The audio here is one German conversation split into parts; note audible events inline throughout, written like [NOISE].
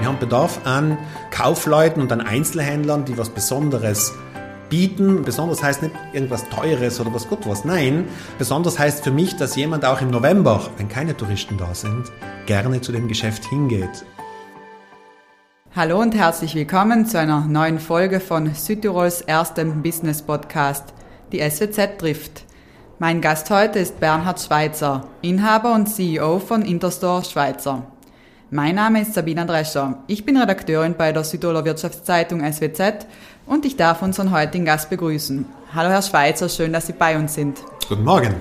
Wir haben Bedarf an Kaufleuten und an Einzelhändlern, die was Besonderes bieten. Besonders heißt nicht irgendwas Teures oder was was. Nein, besonders heißt für mich, dass jemand auch im November, wenn keine Touristen da sind, gerne zu dem Geschäft hingeht. Hallo und herzlich willkommen zu einer neuen Folge von Südtirols erstem Business Podcast, die SWZ trifft. Mein Gast heute ist Bernhard Schweitzer, Inhaber und CEO von Interstore Schweizer. Mein Name ist Sabina Drescher. Ich bin Redakteurin bei der Südtiroler Wirtschaftszeitung SWZ und ich darf unseren heutigen Gast begrüßen. Hallo Herr Schweitzer, schön, dass Sie bei uns sind. Guten Morgen.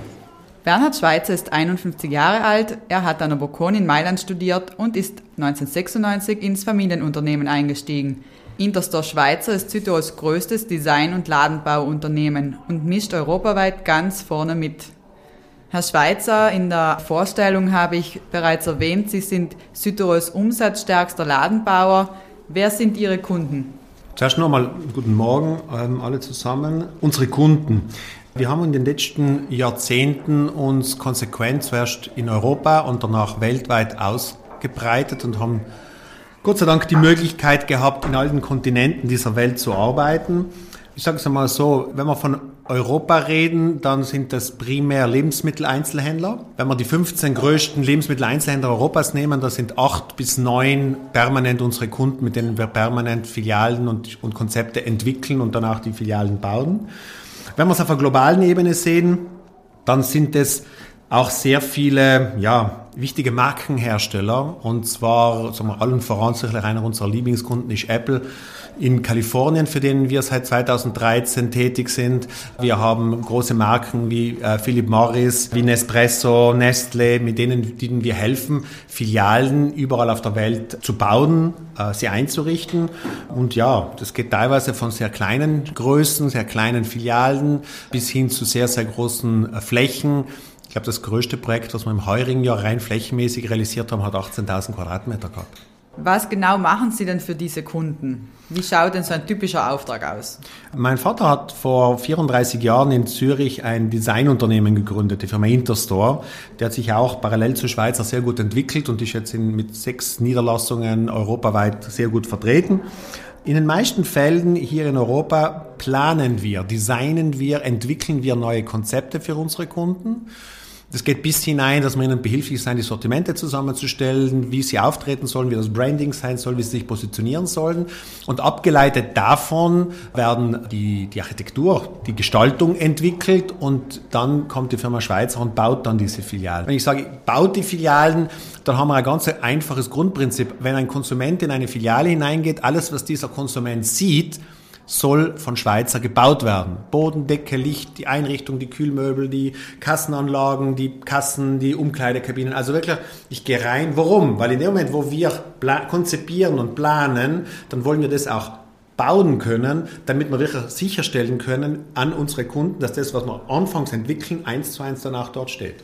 Bernhard Schweitzer ist 51 Jahre alt, er hat an der Bocconi in Mailand studiert und ist 1996 ins Familienunternehmen eingestiegen. Interstore Schweizer ist Südtirols größtes Design- und Ladenbauunternehmen und mischt europaweit ganz vorne mit. Herr Schweitzer, in der Vorstellung habe ich bereits erwähnt, Sie sind Südtirols umsatzstärkster Ladenbauer. Wer sind Ihre Kunden? Zuerst nochmal guten Morgen ähm, alle zusammen. Unsere Kunden. Wir haben in den letzten Jahrzehnten uns konsequent zuerst in Europa und danach weltweit ausgebreitet und haben Gott sei Dank die Möglichkeit gehabt, in allen Kontinenten dieser Welt zu arbeiten. Ich sage es einmal so, wenn wir von Europa reden, dann sind das primär Lebensmitteleinzelhändler. Wenn wir die 15 größten Lebensmitteleinzelhändler Europas nehmen, da sind acht bis neun permanent unsere Kunden, mit denen wir permanent Filialen und, und Konzepte entwickeln und danach die Filialen bauen. Wenn wir es auf der globalen Ebene sehen, dann sind es auch sehr viele ja, wichtige Markenhersteller. Und zwar, sagen wir, allen voran sicherlich einer unserer Lieblingskunden ist Apple in Kalifornien, für den wir seit 2013 tätig sind. Wir haben große Marken wie äh, Philip Morris, wie Nespresso, Nestle, mit denen, denen wir helfen, Filialen überall auf der Welt zu bauen, äh, sie einzurichten. Und ja, das geht teilweise von sehr kleinen Größen, sehr kleinen Filialen bis hin zu sehr, sehr großen äh, Flächen. Ich glaube, das größte Projekt, was wir im heurigen Jahr rein flächenmäßig realisiert haben, hat 18.000 Quadratmeter gehabt. Was genau machen Sie denn für diese Kunden? Wie schaut denn so ein typischer Auftrag aus? Mein Vater hat vor 34 Jahren in Zürich ein Designunternehmen gegründet, die Firma Interstore. Der hat sich auch parallel zu Schweizer sehr gut entwickelt und ist jetzt in, mit sechs Niederlassungen europaweit sehr gut vertreten. In den meisten Fällen hier in Europa planen wir, designen wir, entwickeln wir neue Konzepte für unsere Kunden. Das geht bis hinein, dass wir ihnen behilflich sein, die Sortimente zusammenzustellen, wie sie auftreten sollen, wie das Branding sein soll, wie sie sich positionieren sollen. Und abgeleitet davon werden die, die Architektur, die Gestaltung entwickelt und dann kommt die Firma Schweizer und baut dann diese Filialen. Wenn ich sage, baut die Filialen, dann haben wir ein ganz einfaches Grundprinzip. Wenn ein Konsument in eine Filiale hineingeht, alles, was dieser Konsument sieht, soll von Schweizer gebaut werden. Bodendecke, Licht, die Einrichtung, die Kühlmöbel, die Kassenanlagen, die Kassen, die Umkleidekabinen. Also wirklich, ich gehe rein. Warum? Weil in dem Moment, wo wir konzipieren und planen, dann wollen wir das auch bauen können, damit wir wirklich sicherstellen können an unsere Kunden, dass das, was wir anfangs entwickeln, eins zu eins danach dort steht.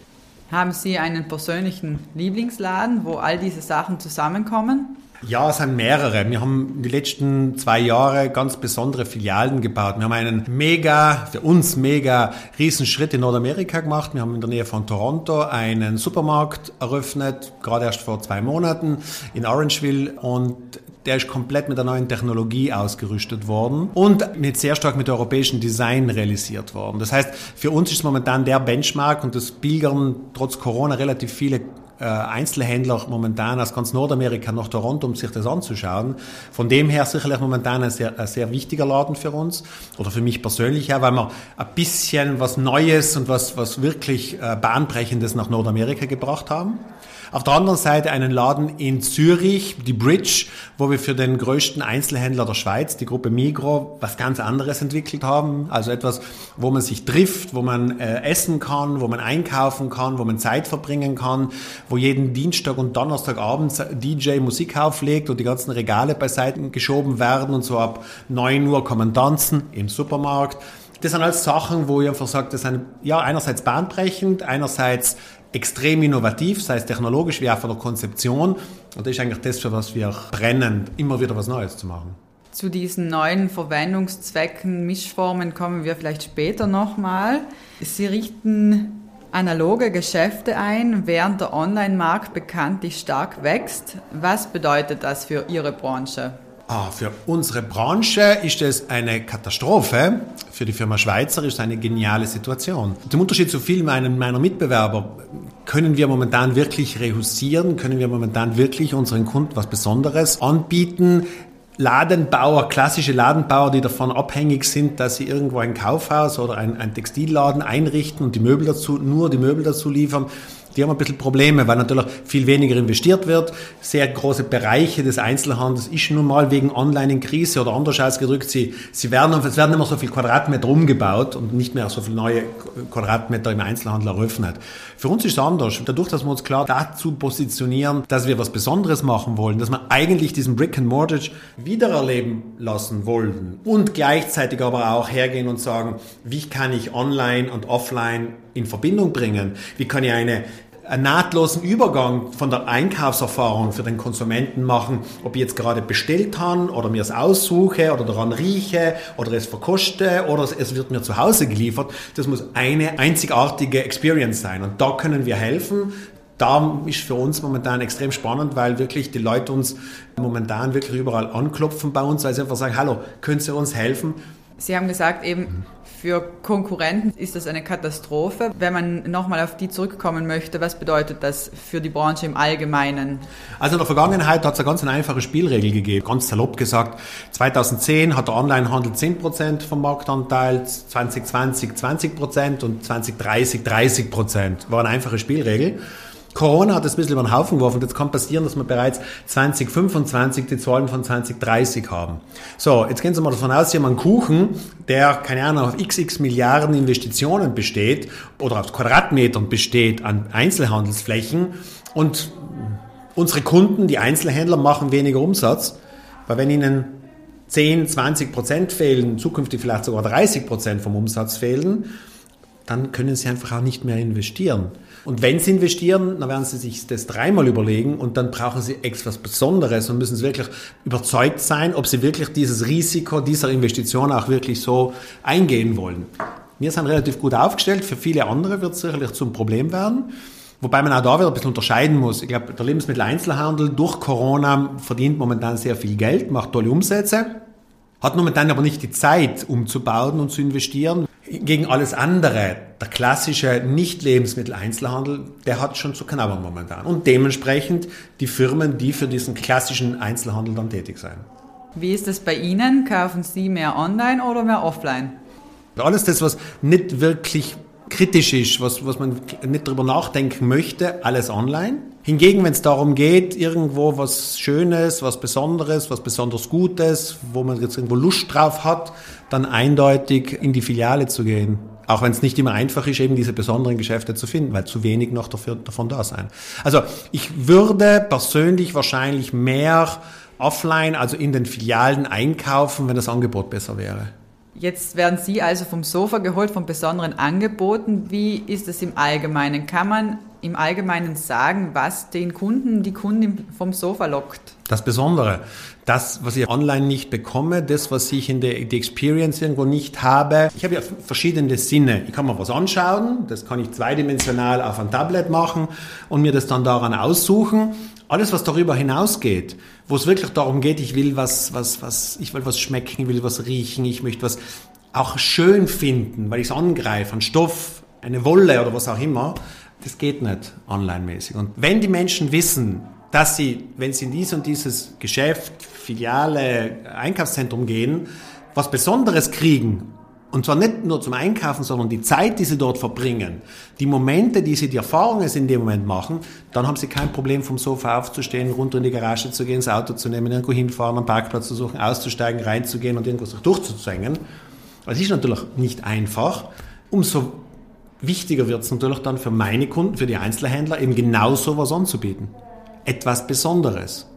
Haben Sie einen persönlichen Lieblingsladen, wo all diese Sachen zusammenkommen? Ja, es sind mehrere. Wir haben die letzten zwei Jahre ganz besondere Filialen gebaut. Wir haben einen mega, für uns mega Riesenschritt in Nordamerika gemacht. Wir haben in der Nähe von Toronto einen Supermarkt eröffnet, gerade erst vor zwei Monaten in Orangeville und der ist komplett mit der neuen Technologie ausgerüstet worden und mit sehr stark mit europäischem Design realisiert worden. Das heißt, für uns ist momentan der Benchmark und das pilgern trotz Corona relativ viele Einzelhändler momentan aus ganz Nordamerika nach Toronto, um sich das anzuschauen. Von dem her sicherlich momentan ein sehr, ein sehr wichtiger Laden für uns oder für mich persönlich, ja, weil wir ein bisschen was Neues und was, was wirklich äh, Bahnbrechendes nach Nordamerika gebracht haben. Auf der anderen Seite einen Laden in Zürich, die Bridge, wo wir für den größten Einzelhändler der Schweiz, die Gruppe Migro, was ganz anderes entwickelt haben. Also etwas, wo man sich trifft, wo man äh, essen kann, wo man einkaufen kann, wo man Zeit verbringen kann, wo jeden Dienstag und Donnerstagabend DJ Musik auflegt und die ganzen Regale beiseite geschoben werden und so ab 9 Uhr kommen tanzen im Supermarkt. Das sind alles Sachen, wo ich einfach sage, das sind ja einerseits bahnbrechend, einerseits extrem innovativ, sei es technologisch wie auch von der Konzeption. Und das ist eigentlich das, für was wir brennen, immer wieder was Neues zu machen. Zu diesen neuen Verwendungszwecken, Mischformen kommen wir vielleicht später nochmal. Sie richten analoge Geschäfte ein, während der Online-Markt bekanntlich stark wächst. Was bedeutet das für Ihre Branche? Ah, für unsere Branche ist es eine Katastrophe. Für die Firma Schweizer ist es eine geniale Situation. Zum Unterschied zu vielen meiner Mitbewerber können wir momentan wirklich rehusieren, können wir momentan wirklich unseren Kunden was Besonderes anbieten. Ladenbauer, klassische Ladenbauer, die davon abhängig sind, dass sie irgendwo ein Kaufhaus oder ein, ein Textilladen einrichten und die Möbel dazu, nur die Möbel dazu liefern, die haben ein bisschen Probleme, weil natürlich viel weniger investiert wird. Sehr große Bereiche des Einzelhandels ist nun mal wegen Online in Krise oder anders ausgedrückt, sie, sie werden, es werden immer so viel Quadratmeter umgebaut und nicht mehr so viele neue Quadratmeter im Einzelhandel eröffnet. Für uns ist es anders. Dadurch, dass wir uns klar dazu positionieren, dass wir was Besonderes machen wollen, dass wir eigentlich diesen Brick and Mortgage wiedererleben lassen wollen und gleichzeitig aber auch hergehen und sagen, wie kann ich online und offline in Verbindung bringen? Wie kann ich eine einen nahtlosen Übergang von der Einkaufserfahrung für den Konsumenten machen, ob ich jetzt gerade bestellt habe oder mir es aussuche oder daran rieche oder es verkoste oder es wird mir zu Hause geliefert. Das muss eine einzigartige Experience sein und da können wir helfen. Da ist für uns momentan extrem spannend, weil wirklich die Leute uns momentan wirklich überall anklopfen bei uns, weil sie einfach sagen, hallo, können Sie uns helfen? Sie haben gesagt eben, für Konkurrenten ist das eine Katastrophe. Wenn man nochmal auf die zurückkommen möchte, was bedeutet das für die Branche im Allgemeinen? Also in der Vergangenheit hat es eine ganz einfache Spielregel gegeben. Ganz salopp gesagt, 2010 hat der Onlinehandel 10% vom Marktanteil, 2020 20% und 2030 30%. War eine einfache Spielregel. Corona hat das ein bisschen über den Haufen geworfen. Jetzt kann passieren, dass wir bereits 2025 die Zahlen von 2030 haben. So, jetzt gehen Sie mal davon aus, Sie haben einen Kuchen, der, keine Ahnung, auf xx Milliarden Investitionen besteht oder auf Quadratmetern besteht an Einzelhandelsflächen und unsere Kunden, die Einzelhändler, machen weniger Umsatz, weil wenn ihnen 10, 20 Prozent fehlen, zukünftig vielleicht sogar 30 Prozent vom Umsatz fehlen, dann können sie einfach auch nicht mehr investieren. Und wenn sie investieren, dann werden sie sich das dreimal überlegen und dann brauchen sie etwas Besonderes und müssen wirklich überzeugt sein, ob sie wirklich dieses Risiko dieser Investition auch wirklich so eingehen wollen. Wir sind relativ gut aufgestellt, für viele andere wird es sicherlich zum Problem werden. Wobei man auch da wieder ein bisschen unterscheiden muss. Ich glaube, der Lebensmitteleinzelhandel durch Corona verdient momentan sehr viel Geld, macht tolle Umsätze, hat momentan aber nicht die Zeit umzubauen und zu investieren. Gegen alles andere, der klassische Nicht-Lebensmittel-Einzelhandel, der hat schon zu knabbern momentan. Und dementsprechend die Firmen, die für diesen klassischen Einzelhandel dann tätig sein. Wie ist es bei Ihnen? Kaufen Sie mehr online oder mehr offline? Alles das, was nicht wirklich kritisch ist, was, was man nicht drüber nachdenken möchte, alles online. Hingegen, wenn es darum geht, irgendwo was Schönes, was Besonderes, was besonders Gutes, wo man jetzt irgendwo Lust drauf hat, dann eindeutig in die Filiale zu gehen. Auch wenn es nicht immer einfach ist, eben diese besonderen Geschäfte zu finden, weil zu wenig noch dafür, davon da sein. Also ich würde persönlich wahrscheinlich mehr offline, also in den Filialen einkaufen, wenn das Angebot besser wäre. Jetzt werden Sie also vom Sofa geholt, von besonderen Angeboten. Wie ist es im Allgemeinen? Kann man im Allgemeinen sagen, was den Kunden, die Kunden vom Sofa lockt? Das Besondere, das, was ich online nicht bekomme, das, was ich in der die Experience irgendwo nicht habe. Ich habe ja verschiedene Sinne. Ich kann mir was anschauen, das kann ich zweidimensional auf ein Tablet machen und mir das dann daran aussuchen. Alles, was darüber hinausgeht, wo es wirklich darum geht, ich will was, was, was, ich will was schmecken, ich will was riechen, ich möchte was auch schön finden, weil ich es angreife, ein Stoff, eine Wolle oder was auch immer, das geht nicht online-mäßig. Und wenn die Menschen wissen, dass sie, wenn sie in dies und dieses Geschäft, Filiale, Einkaufszentrum gehen, was Besonderes kriegen, und zwar nicht nur zum Einkaufen, sondern die Zeit, die sie dort verbringen, die Momente, die sie, die Erfahrungen in dem Moment machen, dann haben sie kein Problem, vom Sofa aufzustehen, runter in die Garage zu gehen, das Auto zu nehmen, irgendwo hinfahren, einen Parkplatz zu suchen, auszusteigen, reinzugehen und irgendwas durchzuzwängen. Das ist natürlich nicht einfach. Umso wichtiger wird es natürlich dann für meine Kunden, für die Einzelhändler, eben genau so was anzubieten. Etwas Besonderes.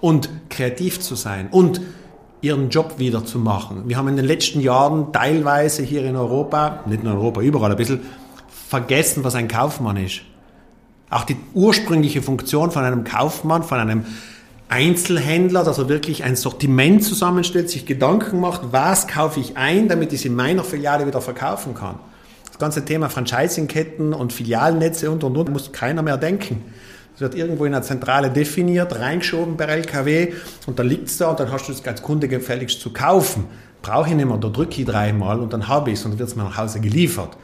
Und kreativ zu sein. Und ihren Job wieder zu machen. Wir haben in den letzten Jahren teilweise hier in Europa, nicht nur in Europa, überall ein bisschen, vergessen, was ein Kaufmann ist. Auch die ursprüngliche Funktion von einem Kaufmann, von einem Einzelhändler, dass er wirklich ein Sortiment zusammenstellt, sich Gedanken macht, was kaufe ich ein, damit ich es in meiner Filiale wieder verkaufen kann. Das ganze Thema Franchising-Ketten und Filialnetze und und und muss keiner mehr denken. Es wird irgendwo in einer Zentrale definiert, reingeschoben bei LKW und dann liegt es da und dann hast du es als Kunde gefälligst zu kaufen. Brauche ich nicht mehr, da drücke ich dreimal und dann habe ich es und dann wird es mir nach Hause geliefert.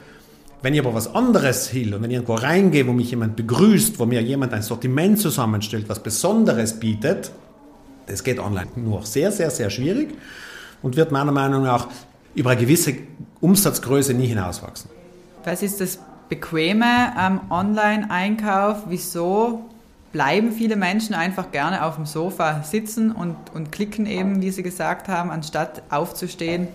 Wenn ich aber was anderes will und wenn ich irgendwo reingehe, wo mich jemand begrüßt, wo mir jemand ein Sortiment zusammenstellt, was Besonderes bietet, das geht online nur sehr, sehr, sehr schwierig und wird meiner Meinung nach über eine gewisse Umsatzgröße nie hinauswachsen. Was ist das Bequeme am Online-Einkauf? Wieso bleiben viele Menschen einfach gerne auf dem Sofa sitzen und, und klicken eben, wie Sie gesagt haben, anstatt aufzustehen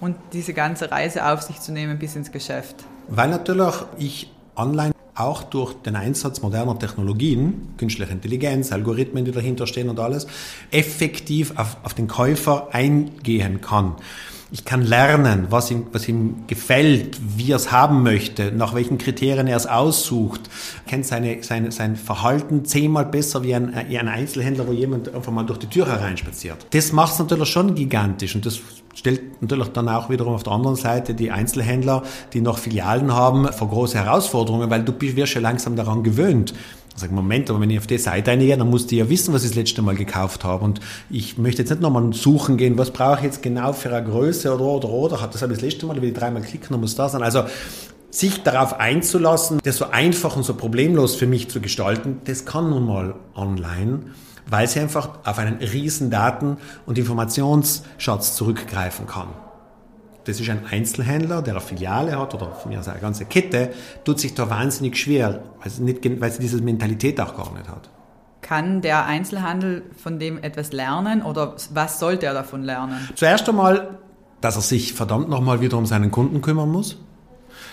und diese ganze Reise auf sich zu nehmen bis ins Geschäft? Weil natürlich ich online auch durch den Einsatz moderner Technologien, künstliche Intelligenz, Algorithmen, die dahinter stehen und alles, effektiv auf, auf den Käufer eingehen kann. Ich kann lernen, was ihm, was ihm gefällt, wie er es haben möchte, nach welchen Kriterien er es aussucht, kennt seine, seine, sein Verhalten zehnmal besser wie ein, ein Einzelhändler, wo jemand einfach mal durch die Tür hereinspaziert. Das macht es natürlich schon gigantisch und das stellt natürlich dann auch wiederum auf der anderen Seite die Einzelhändler, die noch Filialen haben, vor große Herausforderungen, weil du wirst ja langsam daran gewöhnt. Sag Moment, aber wenn ich auf die Seite eingehe, dann musst du ja wissen, was ich das letzte Mal gekauft habe. Und ich möchte jetzt nicht nochmal suchen gehen, was brauche ich jetzt genau für eine Größe oder oder oder. Das habe ich das letzte Mal, will ich dreimal klicken, dann muss das sein. Also sich darauf einzulassen, das so einfach und so problemlos für mich zu gestalten, das kann nun mal online, weil sie einfach auf einen riesen Daten- und Informationsschatz zurückgreifen kann das ist ein Einzelhändler, der eine Filiale hat oder von mir aus eine ganze Kette, tut sich da wahnsinnig schwer, weil sie, nicht, weil sie diese Mentalität auch gar nicht hat. Kann der Einzelhandel von dem etwas lernen oder was sollte er davon lernen? Zuerst einmal, dass er sich verdammt nochmal wieder um seinen Kunden kümmern muss,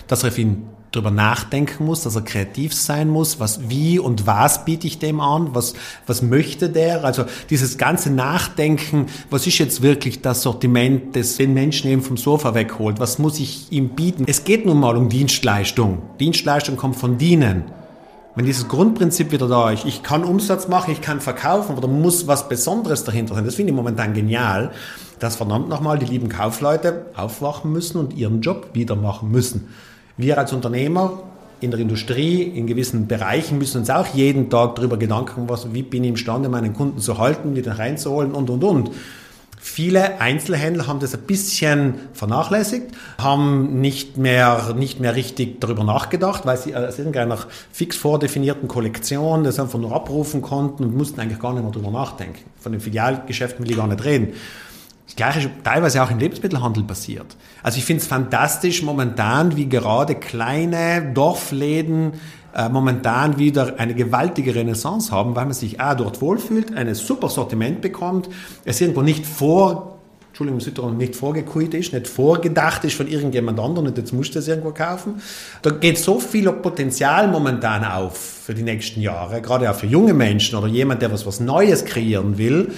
dass er auf ihn darüber nachdenken muss, dass er kreativ sein muss, was, wie und was biete ich dem an, was, was möchte der, also dieses ganze Nachdenken, was ist jetzt wirklich das Sortiment, das den Menschen eben vom Sofa wegholt, was muss ich ihm bieten. Es geht nun mal um Dienstleistung. Dienstleistung kommt von dienen. Wenn dieses Grundprinzip wieder da ist, ich kann Umsatz machen, ich kann verkaufen, aber da muss was Besonderes dahinter sein. Das finde ich momentan genial, dass verdammt nochmal die lieben Kaufleute aufwachen müssen und ihren Job wieder machen müssen. Wir als Unternehmer in der Industrie, in gewissen Bereichen müssen uns auch jeden Tag darüber Gedanken machen, wie bin ich imstande, meinen Kunden zu halten, wieder reinzuholen und, und, und. Viele Einzelhändler haben das ein bisschen vernachlässigt, haben nicht mehr, nicht mehr richtig darüber nachgedacht, weil sie aus irgendeiner fix vordefinierten Kollektion das einfach nur abrufen konnten und mussten eigentlich gar nicht mehr darüber nachdenken. Von den Filialgeschäften will ich gar nicht reden. Das Gleiche ist teilweise auch im Lebensmittelhandel passiert. Also ich finde es fantastisch momentan, wie gerade kleine Dorfläden äh, momentan wieder eine gewaltige Renaissance haben, weil man sich auch dort wohlfühlt, ein super Sortiment bekommt, es irgendwo nicht vor Entschuldigung, nicht vorgekuit ist, nicht vorgedacht ist von irgendjemand anderem und jetzt musst du das irgendwo kaufen. Da geht so viel Potenzial momentan auf für die nächsten Jahre, gerade auch für junge Menschen oder jemand, der was, was Neues kreieren will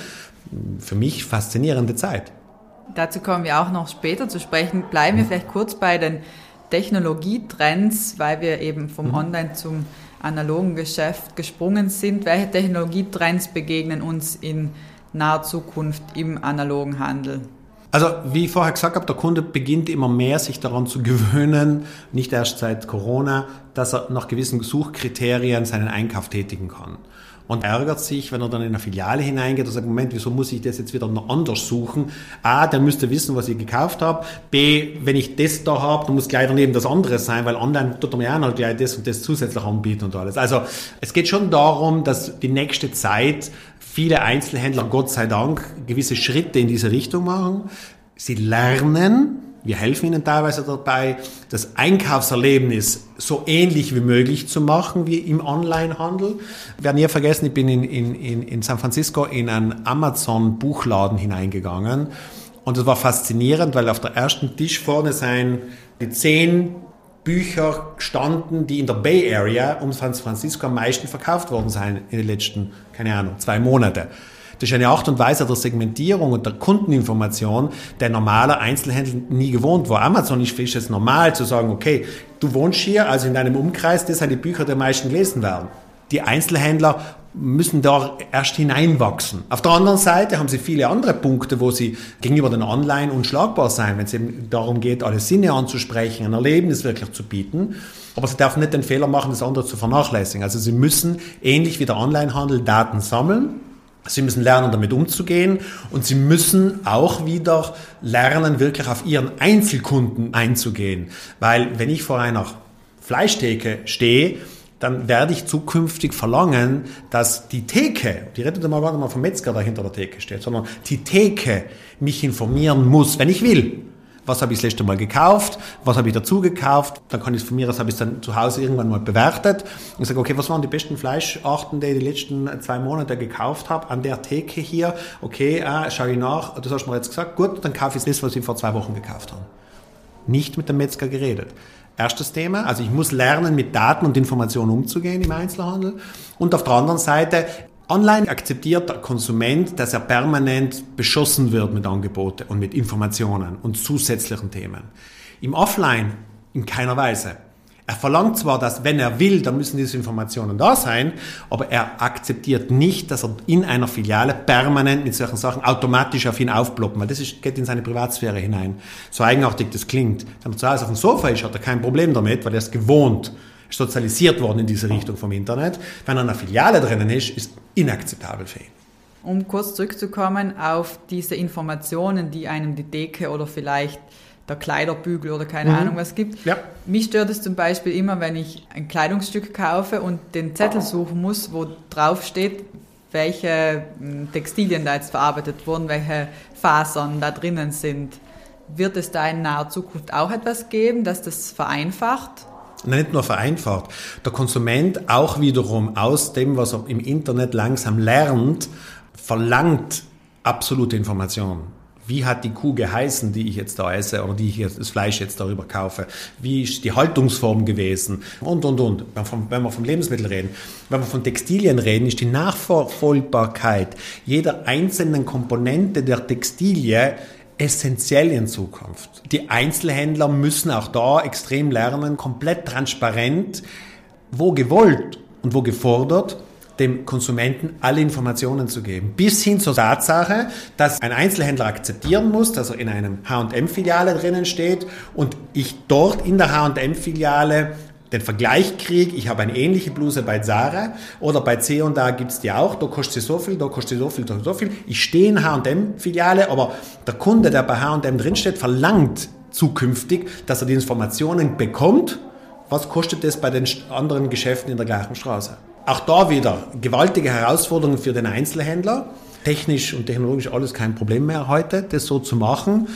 für mich faszinierende Zeit. Dazu kommen wir auch noch später zu sprechen. Bleiben wir vielleicht kurz bei den Technologietrends, weil wir eben vom mhm. Online zum analogen Geschäft gesprungen sind. Welche Technologietrends begegnen uns in naher Zukunft im analogen Handel? Also wie ich vorher gesagt habe, der Kunde beginnt immer mehr sich daran zu gewöhnen, nicht erst seit Corona, dass er nach gewissen Suchkriterien seinen Einkauf tätigen kann und ärgert sich, wenn er dann in eine Filiale hineingeht und sagt, Moment, wieso muss ich das jetzt wieder anders suchen? A, der müsste wissen, was ich gekauft habe. B, wenn ich das da habe, dann muss gleich daneben das andere sein, weil online tut er mir auch noch gleich das und das zusätzlich anbieten und alles. Also es geht schon darum, dass die nächste Zeit viele Einzelhändler, Gott sei Dank, gewisse Schritte in diese Richtung machen. Sie lernen, wir helfen ihnen teilweise dabei, das Einkaufserlebnis so ähnlich wie möglich zu machen wie im Onlinehandel. Wir werden nie vergessen, ich bin in, in, in San Francisco in einen Amazon-Buchladen hineingegangen und es war faszinierend, weil auf der ersten Tisch vorne sein die zehn Bücher standen, die in der Bay Area um San Francisco am meisten verkauft worden sind in den letzten, keine Ahnung, zwei Monate. Das ist eine Art und Weise der Segmentierung und der Kundeninformation, der normaler Einzelhändler nie gewohnt war. Amazon ist für es normal zu sagen, okay, du wohnst hier, also in deinem Umkreis, das sind die Bücher, die am meisten gelesen werden. die Einzelhändler müssen da erst hineinwachsen. Auf der anderen Seite haben sie viele andere Punkte, wo sie gegenüber den Online unschlagbar sein, wenn es eben darum geht, alle Sinne anzusprechen, ein Erlebnis wirklich zu bieten. Aber sie dürfen nicht den Fehler machen, das andere zu vernachlässigen. Also sie müssen ähnlich wie der Onlinehandel Daten sammeln. Sie müssen lernen, damit umzugehen und sie müssen auch wieder lernen, wirklich auf ihren Einzelkunden einzugehen. Weil wenn ich vor einer Fleischtheke stehe dann werde ich zukünftig verlangen, dass die Theke, die redet mal warte mal vom Metzger, der hinter der Theke steht, sondern die Theke mich informieren muss, wenn ich will. Was habe ich das letzte Mal gekauft? Was habe ich dazu gekauft? Dann kann ich es von mir aus, habe ich es dann zu Hause irgendwann mal bewertet und sage, okay, was waren die besten Fleischarten, die ich die letzten zwei Monate gekauft habe an der Theke hier? Okay, äh, schaue ich nach, das hast du mir jetzt gesagt, gut, dann kaufe ich das, was ich vor zwei Wochen gekauft habe. Nicht mit dem Metzger geredet. Erstes Thema. Also ich muss lernen, mit Daten und Informationen umzugehen im Einzelhandel. Und auf der anderen Seite, online akzeptiert der Konsument, dass er permanent beschossen wird mit Angeboten und mit Informationen und zusätzlichen Themen. Im Offline in keiner Weise. Er verlangt zwar, dass wenn er will, dann müssen diese Informationen da sein, aber er akzeptiert nicht, dass er in einer Filiale permanent mit solchen Sachen automatisch auf ihn aufploppen, weil das ist, geht in seine Privatsphäre hinein. So eigenartig das klingt. Wenn er zu Hause auf dem Sofa ist, hat er kein Problem damit, weil er ist gewohnt, sozialisiert worden in diese Richtung vom Internet. Wenn er in einer Filiale drinnen ist, ist inakzeptabel für ihn. Um kurz zurückzukommen auf diese Informationen, die einem die Decke oder vielleicht der Kleiderbügel oder keine mhm. Ahnung was gibt. Ja. Mich stört es zum Beispiel immer, wenn ich ein Kleidungsstück kaufe und den Zettel suchen muss, wo drauf steht, welche hm, Textilien da jetzt verarbeitet wurden, welche Fasern da drinnen sind. Wird es da in naher Zukunft auch etwas geben, dass das vereinfacht? Nicht nur vereinfacht. Der Konsument auch wiederum aus dem, was er im Internet langsam lernt, verlangt absolute Informationen. Wie hat die Kuh geheißen, die ich jetzt da esse oder die ich jetzt, das Fleisch jetzt darüber kaufe? Wie ist die Haltungsform gewesen? Und, und, und. Wenn wir vom Lebensmittel reden. Wenn wir von Textilien reden, ist die Nachverfolgbarkeit jeder einzelnen Komponente der Textilie essentiell in Zukunft. Die Einzelhändler müssen auch da extrem lernen, komplett transparent, wo gewollt und wo gefordert, dem Konsumenten alle Informationen zu geben. Bis hin zur Tatsache, dass ein Einzelhändler akzeptieren muss, dass er in einem H&M-Filiale drinnen steht und ich dort in der H&M-Filiale den Vergleich kriege, ich habe eine ähnliche Bluse bei Zara oder bei C und da gibt's die auch, da kostet sie so viel, da kostet sie so viel, da so viel. Ich stehe in H&M-Filiale, aber der Kunde, der bei H&M drinsteht, verlangt zukünftig, dass er die Informationen bekommt, was kostet das bei den anderen Geschäften in der gleichen Straße. Auch da wieder gewaltige Herausforderungen für den Einzelhändler. Technisch und technologisch alles kein Problem mehr heute, das so zu machen.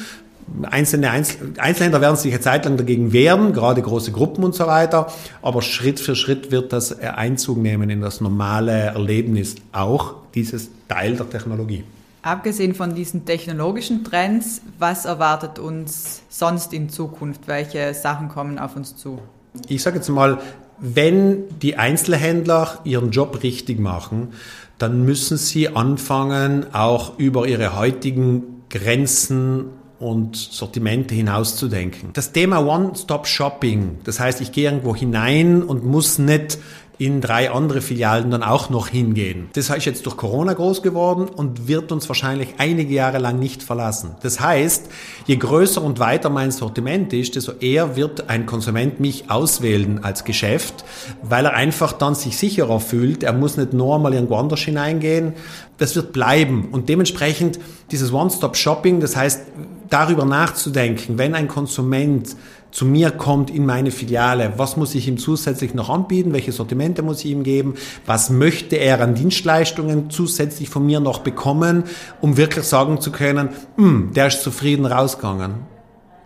Einzelne Einzelhändler werden sich eine Zeit lang dagegen wehren, gerade große Gruppen und so weiter. Aber Schritt für Schritt wird das Einzug nehmen in das normale Erlebnis, auch dieses Teil der Technologie. Abgesehen von diesen technologischen Trends, was erwartet uns sonst in Zukunft? Welche Sachen kommen auf uns zu? Ich sage jetzt mal, wenn die Einzelhändler ihren Job richtig machen, dann müssen sie anfangen, auch über ihre heutigen Grenzen und Sortimente hinauszudenken. Das Thema One-Stop-Shopping, das heißt, ich gehe irgendwo hinein und muss nicht in drei andere Filialen dann auch noch hingehen. Das ist jetzt durch Corona groß geworden und wird uns wahrscheinlich einige Jahre lang nicht verlassen. Das heißt, je größer und weiter mein Sortiment ist, desto eher wird ein Konsument mich auswählen als Geschäft, weil er einfach dann sich sicherer fühlt. Er muss nicht nur mal irgendwo anders hineingehen. Das wird bleiben und dementsprechend dieses One-Stop-Shopping, das heißt, darüber nachzudenken, wenn ein Konsument zu mir kommt in meine Filiale, was muss ich ihm zusätzlich noch anbieten, welche Sortimente muss ich ihm geben, was möchte er an Dienstleistungen zusätzlich von mir noch bekommen, um wirklich sagen zu können, hm, der ist zufrieden rausgegangen.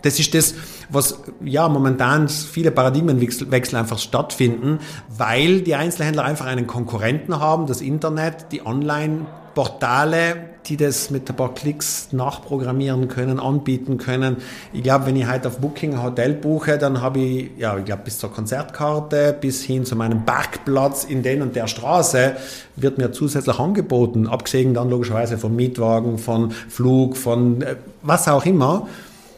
Das ist das, was ja momentan viele Paradigmenwechsel einfach stattfinden, weil die Einzelhändler einfach einen Konkurrenten haben, das Internet, die Online-Portale, die das mit ein paar Klicks nachprogrammieren können, anbieten können. Ich glaube, wenn ich heute auf Booking ein Hotel buche, dann habe ich, ja, ich glaube, bis zur Konzertkarte, bis hin zu meinem Parkplatz in den und der Straße, wird mir zusätzlich angeboten, abgesehen dann logischerweise vom Mietwagen, von Flug, von äh, was auch immer.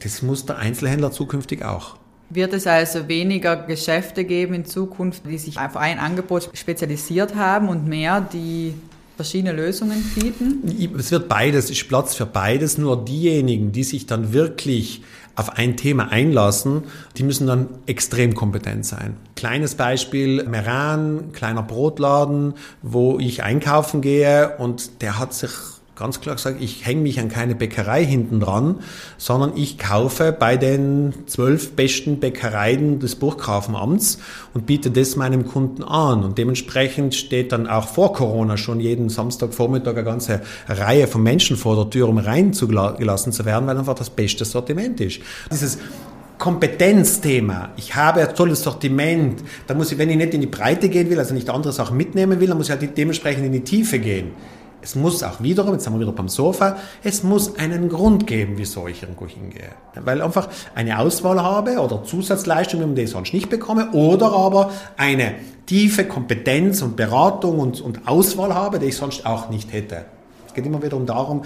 Das muss der Einzelhändler zukünftig auch. Wird es also weniger Geschäfte geben in Zukunft, die sich auf ein Angebot spezialisiert haben und mehr, die verschiedene Lösungen bieten? Es wird beides, ist Platz für beides. Nur diejenigen, die sich dann wirklich auf ein Thema einlassen, die müssen dann extrem kompetent sein. Kleines Beispiel, Meran, kleiner Brotladen, wo ich einkaufen gehe und der hat sich ganz klar gesagt, ich hänge mich an keine Bäckerei hinten dran, sondern ich kaufe bei den zwölf besten Bäckereien des Burggrafenamts und biete das meinem Kunden an. Und dementsprechend steht dann auch vor Corona schon jeden Samstagvormittag eine ganze Reihe von Menschen vor der Tür, um reingelassen zu werden, weil einfach das beste Sortiment ist. Dieses Kompetenzthema. Ich habe ein tolles Sortiment. Da muss ich, wenn ich nicht in die Breite gehen will, also nicht andere Sachen mitnehmen will, dann muss ich halt dementsprechend in die Tiefe gehen. Es muss auch wiederum, jetzt sind wir wieder beim Sofa, es muss einen Grund geben, wieso ich irgendwo hingehe. Weil einfach eine Auswahl habe oder Zusatzleistungen, die ich sonst nicht bekomme, oder aber eine tiefe Kompetenz und Beratung und, und Auswahl habe, die ich sonst auch nicht hätte. Es geht immer wieder um darum,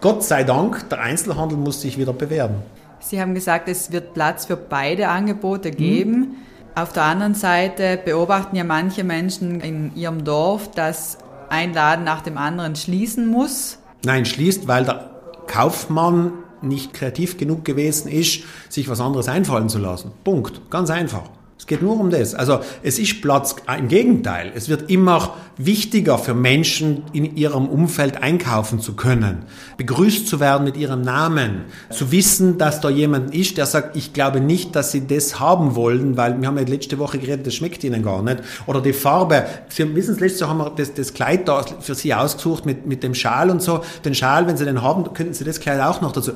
Gott sei Dank, der Einzelhandel muss sich wieder bewähren. Sie haben gesagt, es wird Platz für beide Angebote geben. Mhm. Auf der anderen Seite beobachten ja manche Menschen in ihrem Dorf, dass ein Laden nach dem anderen schließen muss? Nein, schließt, weil der Kaufmann nicht kreativ genug gewesen ist, sich was anderes einfallen zu lassen. Punkt. Ganz einfach. Geht nur um das. Also es ist Platz, im Gegenteil, es wird immer wichtiger für Menschen in ihrem Umfeld einkaufen zu können, begrüßt zu werden mit ihrem Namen, zu wissen, dass da jemand ist, der sagt, ich glaube nicht, dass sie das haben wollen, weil wir haben ja letzte Woche geredet, das schmeckt ihnen gar nicht. Oder die Farbe. Sie wissen, letzte Woche haben wir das, das Kleid da für sie ausgesucht mit, mit dem Schal und so. Den Schal, wenn sie den haben, könnten sie das Kleid auch noch dazu.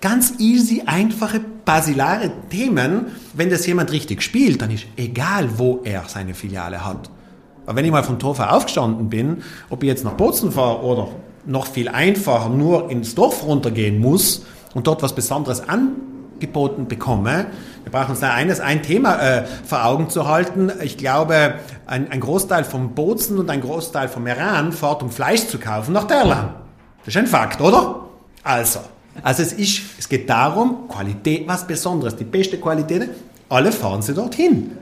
Ganz easy, einfache, basilare Themen. Wenn das jemand richtig spielt, dann ist egal, wo er seine Filiale hat. Aber wenn ich mal von Torfa aufgestanden bin, ob ich jetzt nach Bozen fahre oder noch viel einfacher nur ins Dorf runtergehen muss und dort was Besonderes angeboten bekomme, wir brauchen uns da eines, ein Thema äh, vor Augen zu halten. Ich glaube, ein, ein Großteil von Bozen und ein Großteil von Meran fährt, um Fleisch zu kaufen, nach Derlan. Das ist ein Fakt, oder? Also, also es ist, es geht darum, Qualität, was Besonderes, die beste Qualität, alle fahren sie dorthin.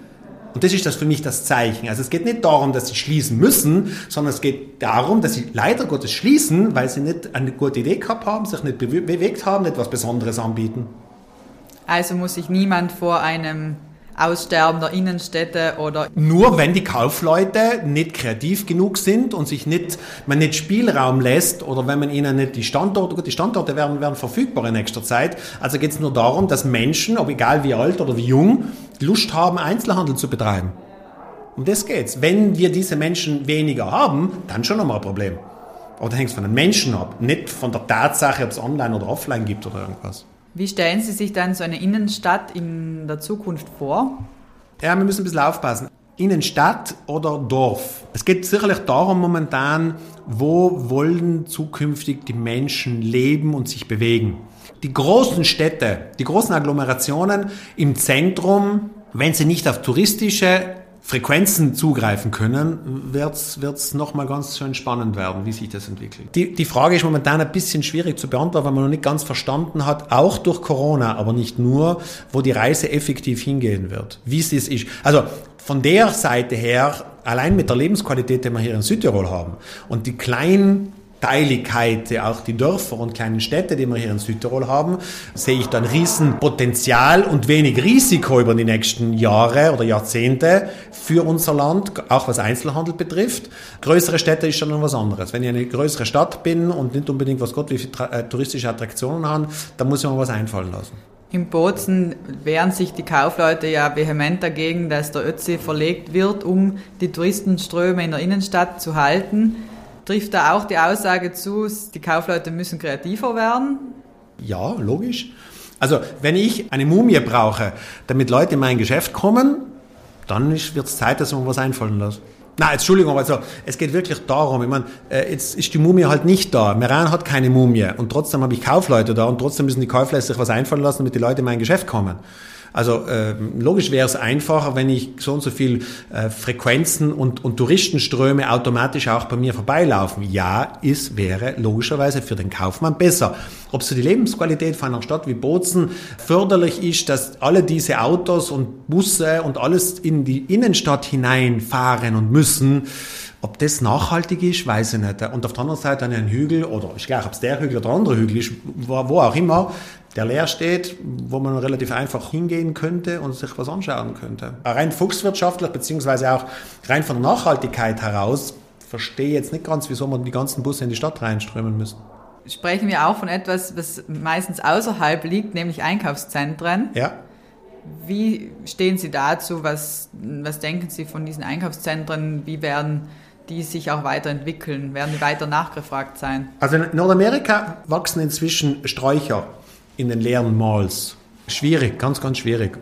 Und das ist das für mich das Zeichen. Also es geht nicht darum, dass sie schließen müssen, sondern es geht darum, dass sie leider Gottes schließen, weil sie nicht eine gute Idee gehabt haben, sich nicht bewegt haben, etwas Besonderes anbieten. Also muss sich niemand vor einem aussterbender Innenstädte oder. Nur wenn die Kaufleute nicht kreativ genug sind und sich nicht, man nicht Spielraum lässt oder wenn man ihnen nicht die Standorte, gut, die Standorte werden, werden verfügbar in nächster Zeit. Also geht es nur darum, dass Menschen, ob egal wie alt oder wie jung, Lust haben, Einzelhandel zu betreiben. Um das geht's. Wenn wir diese Menschen weniger haben, dann schon nochmal ein Problem. Aber das hängt von den Menschen ab, nicht von der Tatsache, ob es online oder offline gibt oder irgendwas. Wie stellen Sie sich dann so eine Innenstadt in der Zukunft vor? Ja, wir müssen ein bisschen aufpassen. Innenstadt oder Dorf. Es geht sicherlich darum momentan, wo wollen zukünftig die Menschen leben und sich bewegen. Die großen Städte, die großen Agglomerationen im Zentrum, wenn sie nicht auf touristische Frequenzen zugreifen können, wird es nochmal ganz schön spannend werden, wie sich das entwickelt. Die, die Frage ist momentan ein bisschen schwierig zu beantworten, weil man noch nicht ganz verstanden hat, auch durch Corona, aber nicht nur, wo die Reise effektiv hingehen wird, wie es ist. Also von der Seite her, allein mit der Lebensqualität, die wir hier in Südtirol haben und die kleinen Teiligkeit, auch die Dörfer und kleinen Städte, die wir hier in Südtirol haben, sehe ich dann Riesenpotenzial und wenig Risiko über die nächsten Jahre oder Jahrzehnte für unser Land, auch was Einzelhandel betrifft. Größere Städte ist schon was anderes. Wenn ich eine größere Stadt bin und nicht unbedingt was Gott wie viele äh, touristische Attraktionen haben, dann muss ich mir was einfallen lassen. Im Bozen wehren sich die Kaufleute ja vehement dagegen, dass der Ötzi verlegt wird, um die Touristenströme in der Innenstadt zu halten. Trifft da auch die Aussage zu, die Kaufleute müssen kreativer werden? Ja, logisch. Also, wenn ich eine Mumie brauche, damit Leute in mein Geschäft kommen, dann wird es Zeit, dass man was einfallen lässt. Nein, Entschuldigung, also es geht wirklich darum, ich meine, äh, jetzt ist die Mumie halt nicht da. Meran hat keine Mumie und trotzdem habe ich Kaufleute da und trotzdem müssen die Kaufleute sich was einfallen lassen, damit die Leute in mein Geschäft kommen. Also äh, logisch wäre es einfacher, wenn ich so und so viel äh, Frequenzen und, und Touristenströme automatisch auch bei mir vorbeilaufen. Ja, es wäre logischerweise für den Kaufmann besser. Ob für die Lebensqualität von einer Stadt wie Bozen förderlich ist, dass alle diese Autos und Busse und alles in die Innenstadt hineinfahren und müssen, ob das nachhaltig ist, weiß ich nicht. Und auf der anderen Seite ein Hügel, oder ich glaube, ob es der Hügel oder der andere Hügel ist, wo, wo auch immer, der leer steht, wo man relativ einfach hingehen könnte und sich was anschauen könnte. Rein fuchswirtschaftlich, beziehungsweise auch rein von der Nachhaltigkeit heraus, verstehe ich jetzt nicht ganz, wieso man die ganzen Busse in die Stadt reinströmen müssen. Sprechen wir auch von etwas, was meistens außerhalb liegt, nämlich Einkaufszentren. Ja. Wie stehen Sie dazu? Was, was denken Sie von diesen Einkaufszentren? Wie werden die sich auch weiterentwickeln? Werden die weiter nachgefragt sein? Also in Nordamerika wachsen inzwischen Sträucher in den leeren Malls. Schwierig, ganz, ganz schwierig.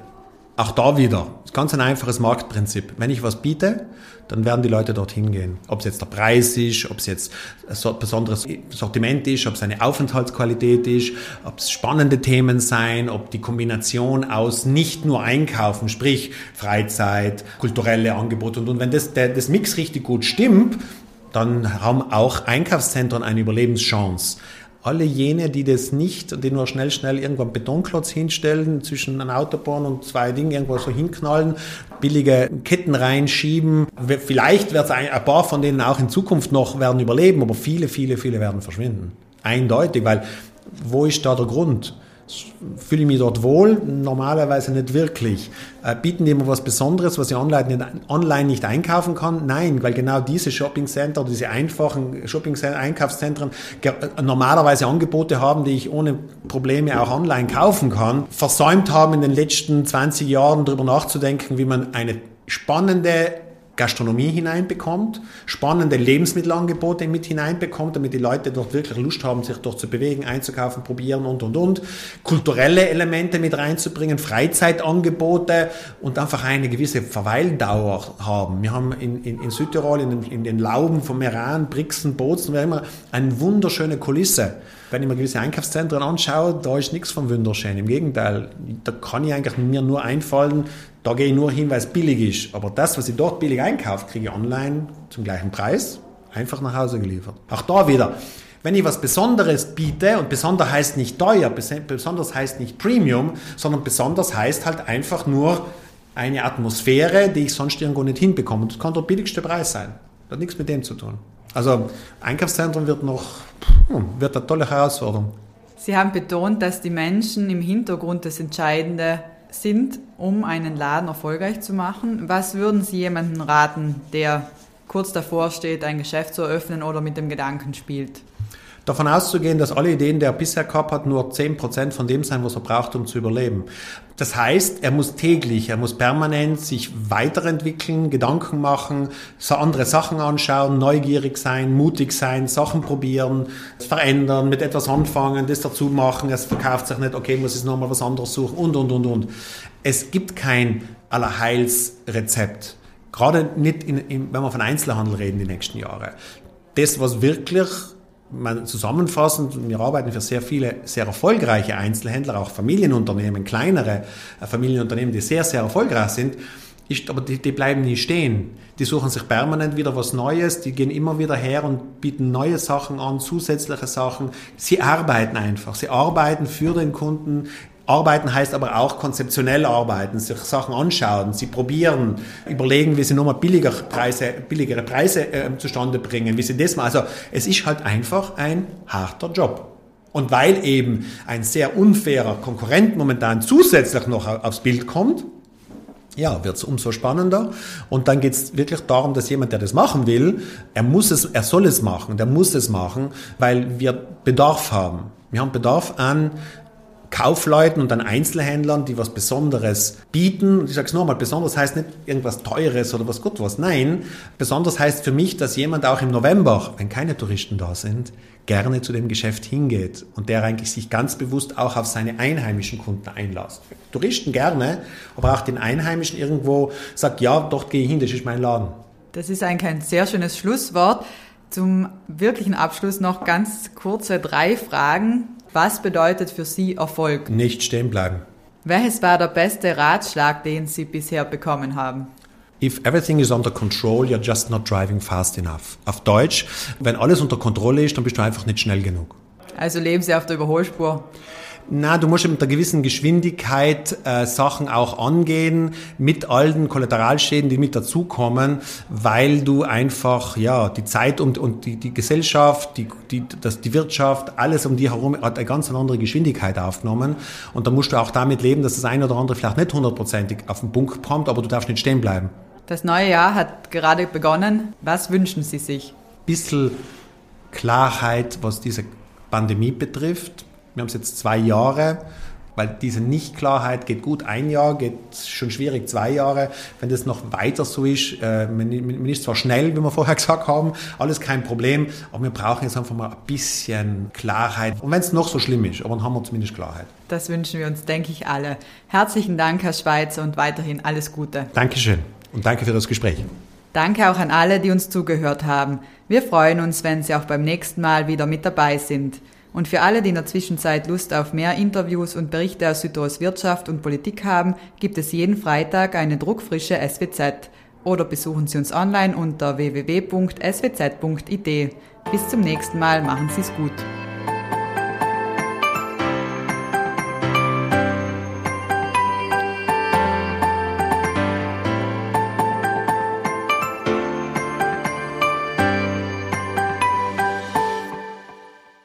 Auch da wieder, ganz ein einfaches Marktprinzip. Wenn ich was biete, dann werden die Leute dorthin gehen. Ob es jetzt der Preis ist, ob es jetzt ein besonderes Sortiment ist, ob es eine Aufenthaltsqualität ist, ob es spannende Themen sein, ob die Kombination aus nicht nur Einkaufen, sprich Freizeit, kulturelle Angebote und, und wenn das, der, das Mix richtig gut stimmt, dann haben auch Einkaufszentren eine Überlebenschance alle jene, die das nicht, die nur schnell, schnell irgendwo einen Betonklotz hinstellen, zwischen einer Autobahn und zwei Dingen irgendwo so hinknallen, billige Ketten reinschieben. Vielleicht wird ein, ein paar von denen auch in Zukunft noch werden überleben, aber viele, viele, viele werden verschwinden. Eindeutig, weil wo ist da der Grund? Fühle ich mich dort wohl? Normalerweise nicht wirklich. Äh, bieten die mir was Besonderes, was ich online nicht, online nicht einkaufen kann? Nein, weil genau diese Shoppingcenter, diese einfachen Shopping-Einkaufszentren äh, normalerweise Angebote haben, die ich ohne Probleme auch online kaufen kann, versäumt haben in den letzten 20 Jahren darüber nachzudenken, wie man eine spannende Gastronomie hineinbekommt, spannende Lebensmittelangebote mit hineinbekommt, damit die Leute dort wirklich Lust haben, sich dort zu bewegen, einzukaufen, probieren und, und, und. Kulturelle Elemente mit reinzubringen, Freizeitangebote und einfach eine gewisse Verweildauer haben. Wir haben in, in, in Südtirol, in den, in den Lauben von Meran, Brixen, Bozen, immer eine wunderschöne Kulisse. Wenn ich mir gewisse Einkaufszentren anschaue, da ist nichts von wunderschön. Im Gegenteil, da kann ich eigentlich mir nur einfallen, da gehe ich nur hin, weil es billig ist. Aber das, was ich dort billig einkaufe, kriege ich online zum gleichen Preis einfach nach Hause geliefert. Auch da wieder. Wenn ich was Besonderes biete, und besonders heißt nicht teuer, besonders heißt nicht Premium, sondern besonders heißt halt einfach nur eine Atmosphäre, die ich sonst irgendwo nicht hinbekomme. das kann der billigste Preis sein. Das hat nichts mit dem zu tun. Also Einkaufszentrum wird noch wird eine tolle Herausforderung. Sie haben betont, dass die Menschen im Hintergrund das Entscheidende sind, um einen Laden erfolgreich zu machen. Was würden Sie jemandem raten, der kurz davor steht, ein Geschäft zu eröffnen oder mit dem Gedanken spielt? Davon auszugehen, dass alle Ideen, die er bisher gehabt hat, nur 10% von dem sein, was er braucht, um zu überleben. Das heißt, er muss täglich, er muss permanent sich weiterentwickeln, Gedanken machen, andere Sachen anschauen, neugierig sein, mutig sein, Sachen probieren, verändern, mit etwas anfangen, das dazu machen, es verkauft sich nicht, okay, muss ich nochmal was anderes suchen und, und, und, und. Es gibt kein Allerheilsrezept. Gerade nicht, in, in, wenn wir von Einzelhandel reden die nächsten Jahre. Das, was wirklich man zusammenfassend, wir arbeiten für sehr viele sehr erfolgreiche Einzelhändler, auch Familienunternehmen, kleinere äh, Familienunternehmen, die sehr, sehr erfolgreich sind, ist, aber die, die bleiben nie stehen. Die suchen sich permanent wieder was Neues, die gehen immer wieder her und bieten neue Sachen an, zusätzliche Sachen. Sie arbeiten einfach. Sie arbeiten für den Kunden Arbeiten heißt aber auch konzeptionell arbeiten, sich Sachen anschauen, sie probieren, überlegen, wie sie nochmal billiger Preise, billigere Preise äh, zustande bringen, wie sie das machen. Also es ist halt einfach ein harter Job. Und weil eben ein sehr unfairer Konkurrent momentan zusätzlich noch aufs Bild kommt, ja, wird es umso spannender. Und dann geht es wirklich darum, dass jemand, der das machen will, er muss es, er soll es machen, der muss es machen, weil wir Bedarf haben. Wir haben Bedarf an Kaufleuten und an Einzelhändlern, die was Besonderes bieten. Und ich sage es nochmal, besonders heißt nicht irgendwas Teures oder was gut. Nein, besonders heißt für mich, dass jemand auch im November, wenn keine Touristen da sind, gerne zu dem Geschäft hingeht und der eigentlich sich ganz bewusst auch auf seine einheimischen Kunden einlässt. Touristen gerne, aber auch den Einheimischen irgendwo sagt, ja, dort gehe ich hin, das ist mein Laden. Das ist eigentlich ein sehr schönes Schlusswort. Zum wirklichen Abschluss noch ganz kurze drei Fragen was bedeutet für Sie Erfolg? Nicht stehen bleiben. Welches war der beste Ratschlag, den Sie bisher bekommen haben? If everything is under control, you're just not driving fast enough. Auf Deutsch, wenn alles unter Kontrolle ist, dann bist du einfach nicht schnell genug. Also leben Sie auf der Überholspur? Na, du musst mit einer gewissen Geschwindigkeit äh, Sachen auch angehen, mit allen Kollateralschäden, die mit dazukommen, weil du einfach, ja, die Zeit und, und die, die Gesellschaft, die, die, das, die Wirtschaft, alles um die herum hat eine ganz andere Geschwindigkeit aufgenommen. Und da musst du auch damit leben, dass das eine oder andere vielleicht nicht hundertprozentig auf den Punkt kommt, aber du darfst nicht stehen bleiben. Das neue Jahr hat gerade begonnen. Was wünschen Sie sich? Bisschen Klarheit, was diese Pandemie betrifft. Wir haben es jetzt zwei Jahre, weil diese Nichtklarheit geht gut ein Jahr, geht schon schwierig zwei Jahre. Wenn das noch weiter so ist, äh, man, man ist zwar schnell, wie wir vorher [LAUGHS] gesagt haben, alles kein Problem, aber wir brauchen jetzt einfach mal ein bisschen Klarheit. Und wenn es noch so schlimm ist, aber dann haben wir zumindest Klarheit. Das wünschen wir uns, denke ich, alle. Herzlichen Dank, Herr Schweizer, und weiterhin alles Gute. Dankeschön und danke für das Gespräch. Danke auch an alle, die uns zugehört haben. Wir freuen uns, wenn Sie auch beim nächsten Mal wieder mit dabei sind. Und für alle, die in der Zwischenzeit Lust auf mehr Interviews und Berichte aus Südtirol Wirtschaft und Politik haben, gibt es jeden Freitag eine druckfrische SWZ. Oder besuchen Sie uns online unter www.swz.id. Bis zum nächsten Mal, machen Sie es gut.